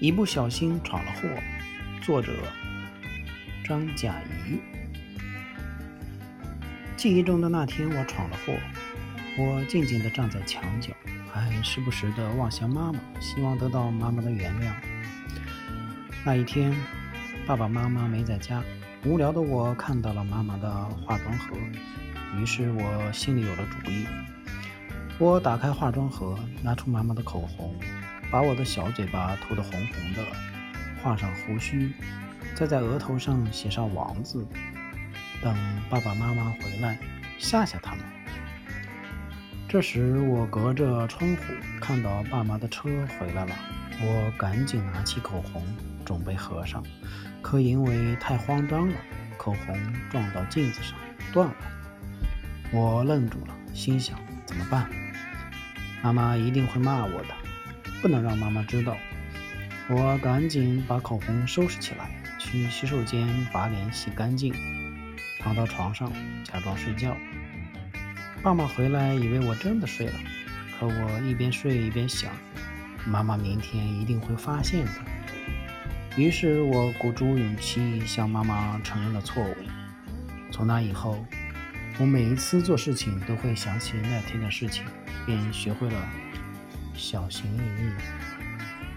一不小心闯了祸。作者：张甲怡。记忆中的那天，我闯了祸。我静静地站在墙角，还时不时地望向妈妈，希望得到妈妈的原谅。那一天，爸爸妈妈没在家，无聊的我看到了妈妈的化妆盒，于是我心里有了主意。我打开化妆盒，拿出妈妈的口红。把我的小嘴巴涂得红红的，画上胡须，再在额头上写上王字，等爸爸妈妈回来吓吓他们。这时我隔着窗户看到爸妈的车回来了，我赶紧拿起口红准备合上，可因为太慌张了，口红撞到镜子上断了。我愣住了，心想怎么办？妈妈一定会骂我的。不能让妈妈知道，我赶紧把口红收拾起来，去洗手间把脸洗干净，躺到床上假装睡觉。爸妈回来以为我真的睡了，可我一边睡一边想，妈妈明天一定会发现的。于是我鼓足勇气向妈妈承认了错误。从那以后，我每一次做事情都会想起那天的事情，便学会了。小心翼翼。